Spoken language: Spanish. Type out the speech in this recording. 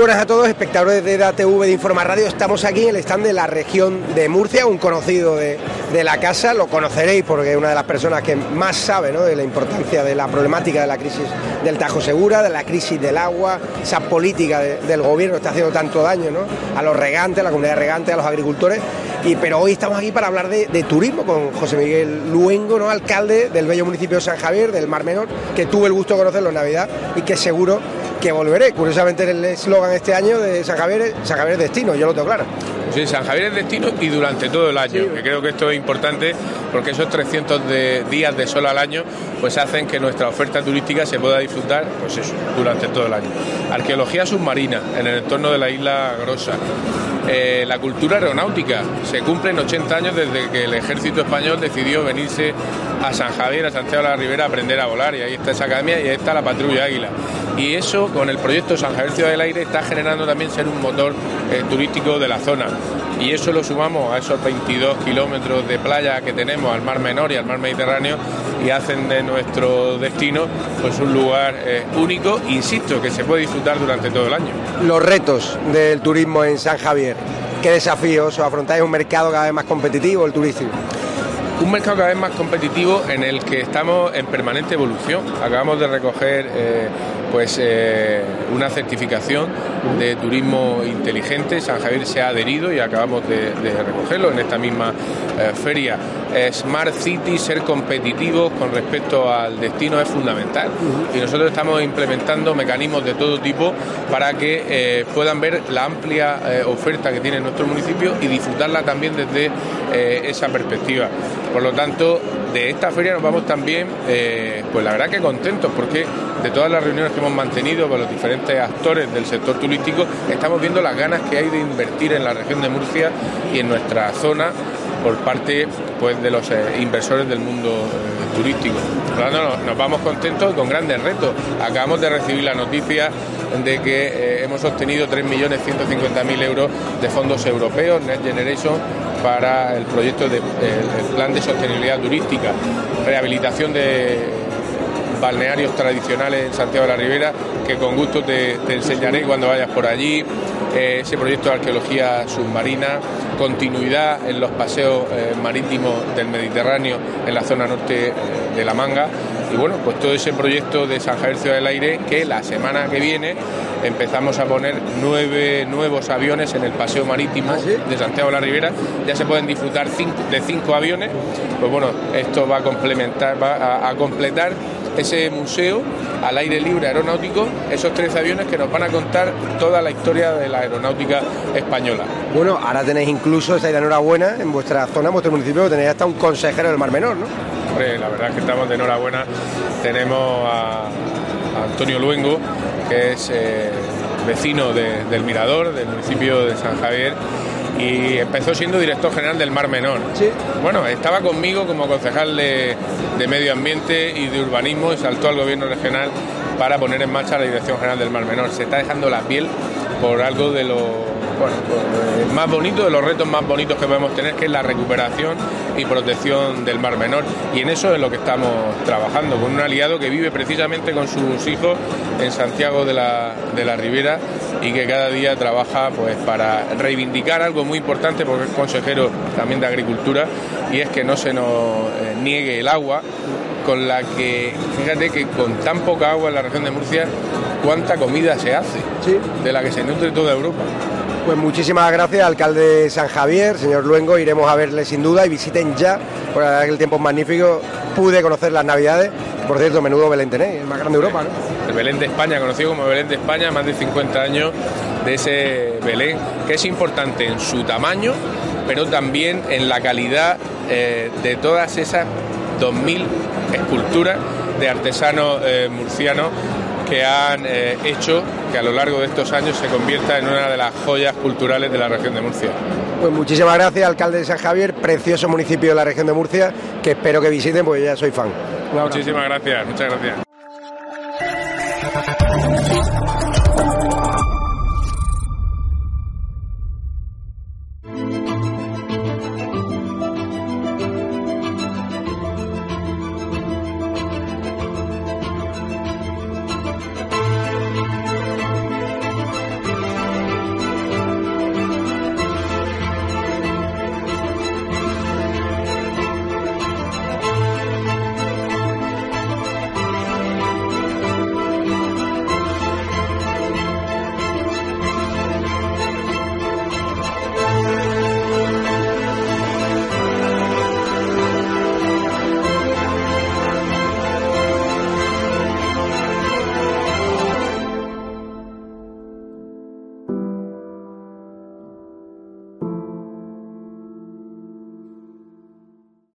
Buenas a todos, espectadores de DATV de Informa Radio. Estamos aquí en el stand de la región de Murcia, un conocido de, de la casa, lo conoceréis porque es una de las personas que más sabe ¿no? de la importancia de la problemática de la crisis del Tajo Segura, de la crisis del agua, esa política de- del gobierno está haciendo tanto daño ¿no? a los regantes, a la comunidad de regantes, a los agricultores. Y, pero hoy estamos aquí para hablar de, de turismo con José Miguel Luengo, ¿no? alcalde del bello municipio de San Javier, del Mar Menor, que tuve el gusto de conocerlo en Navidad y que seguro que volveré. Curiosamente el eslogan este año de San Javier San Javier es destino, yo lo tengo claro. Sí, San Javier es destino y durante todo el año, que creo que esto es importante porque esos 300 de- días de sol al año pues hacen que nuestra oferta turística se pueda disfrutar pues eso, durante todo el año. Arqueología submarina en el entorno de la isla Grosa. Eh, la cultura aeronáutica. Se cumplen 80 años desde que el ejército español decidió venirse a San Javier, a Santiago de la Ribera, a aprender a volar. Y ahí está esa academia y ahí está la patrulla Águila. Y eso, con el proyecto San Javier Ciudad del Aire, está generando también ser un motor eh, turístico de la zona. Y eso lo sumamos a esos 22 kilómetros de playa que tenemos al Mar Menor y al Mar Mediterráneo y hacen de nuestro destino pues un lugar eh, único, insisto, que se puede disfrutar durante todo el año. Los retos del turismo en San Javier, qué desafíos, os afrontáis un mercado cada vez más competitivo, el turístico. Un mercado cada vez más competitivo en el que estamos en permanente evolución. Acabamos de recoger eh, pues eh, una certificación de turismo inteligente. San Javier se ha adherido y acabamos de, de recogerlo en esta misma eh, feria. Eh, Smart City, ser competitivos con respecto al destino es fundamental. Y nosotros estamos implementando mecanismos de todo tipo para que eh, puedan ver la amplia oferta que tiene nuestro municipio y disfrutarla también desde esa perspectiva. Por lo tanto, de esta feria nos vamos también, pues la verdad que contentos, porque de todas las reuniones que hemos mantenido con los diferentes actores del sector turístico, estamos viendo las ganas que hay de invertir en la región de Murcia y en nuestra zona por parte pues, de los eh, inversores del mundo eh, turístico. Por lo tanto, nos, vamos contentos y con grandes retos. Acabamos de recibir la noticia de que eh, hemos obtenido 3.150.000 euros de fondos europeos, Next Generation, para el proyecto del plan de sostenibilidad turística, rehabilitación de balnearios tradicionales en Santiago de la Ribera, que con gusto te, enseñaré cuando vayas por allí. Eh, ese proyecto de arqueología submarina, continuidad en los paseos eh, marítimos del Mediterráneo en la zona norte de La Manga y bueno, pues todo ese proyecto de San Javier Ciudad del Aire que la semana que viene empezamos a poner nueve nuevos aviones en el paseo marítimo ¿Ah, de Santiago de la Ribera. Ya se pueden disfrutar de cinco aviones. Pues bueno, esto va a complementar, va a, completar ese museo al aire libre aeronáutico, esos tres aviones que nos van a contar toda la historia de la aeronáutica española. Bueno, ahora tenéis incluso, esa enhorabuena, en vuestra zona, en vuestro municipio, tenéis hasta un consejero del Mar Menor, ¿no? la verdad es que estamos de enhorabuena. Tenemos a, Antonio Luengo, que es eh, vecino del Mirador, del municipio de San Javier, y empezó siendo director general del Mar Menor. Bueno, estaba conmigo como concejal de, de, Medio Ambiente y de Urbanismo y saltó al gobierno regional para poner en marcha la Dirección General del Mar Menor. Se está dejando la piel por algo de lo bueno, pues, más bonito, de los retos más bonitos que podemos tener, que es la recuperación y protección del Mar Menor. Y en eso es lo que estamos trabajando, con un aliado que vive precisamente con sus hijos en Santiago de la, de la Ribera y que cada día trabaja pues para reivindicar algo muy importante porque es consejero también de Agricultura y es que no se nos eh, niegue el agua con la que, fíjate que con tan poca agua en la región de Murcia, cuánta comida se hace, de la que se nutre toda Europa. Pues muchísimas gracias, alcalde San Javier, señor Luengo, iremos a verle sin duda y visiten ya, porque la verdad que el tiempo es magnífico, pude conocer las navidades, por cierto, menudo Belén tenéis, el más grande de Europa, ¿no? El Belén de España, conocido como Belén de España, más de 50 años de ese Belén, que es importante en su tamaño, pero también en la calidad eh, de todas esas 2.000 esculturas de artesanos eh, murcianos que han eh, hecho que a lo largo de estos años se convierta en una de las joyas culturales de la región de Murcia. Pues muchísimas gracias, alcalde de San Javier, precioso municipio de la región de Murcia, que espero que visiten porque ya soy fan. Muchísimas gracias, muchas gracias.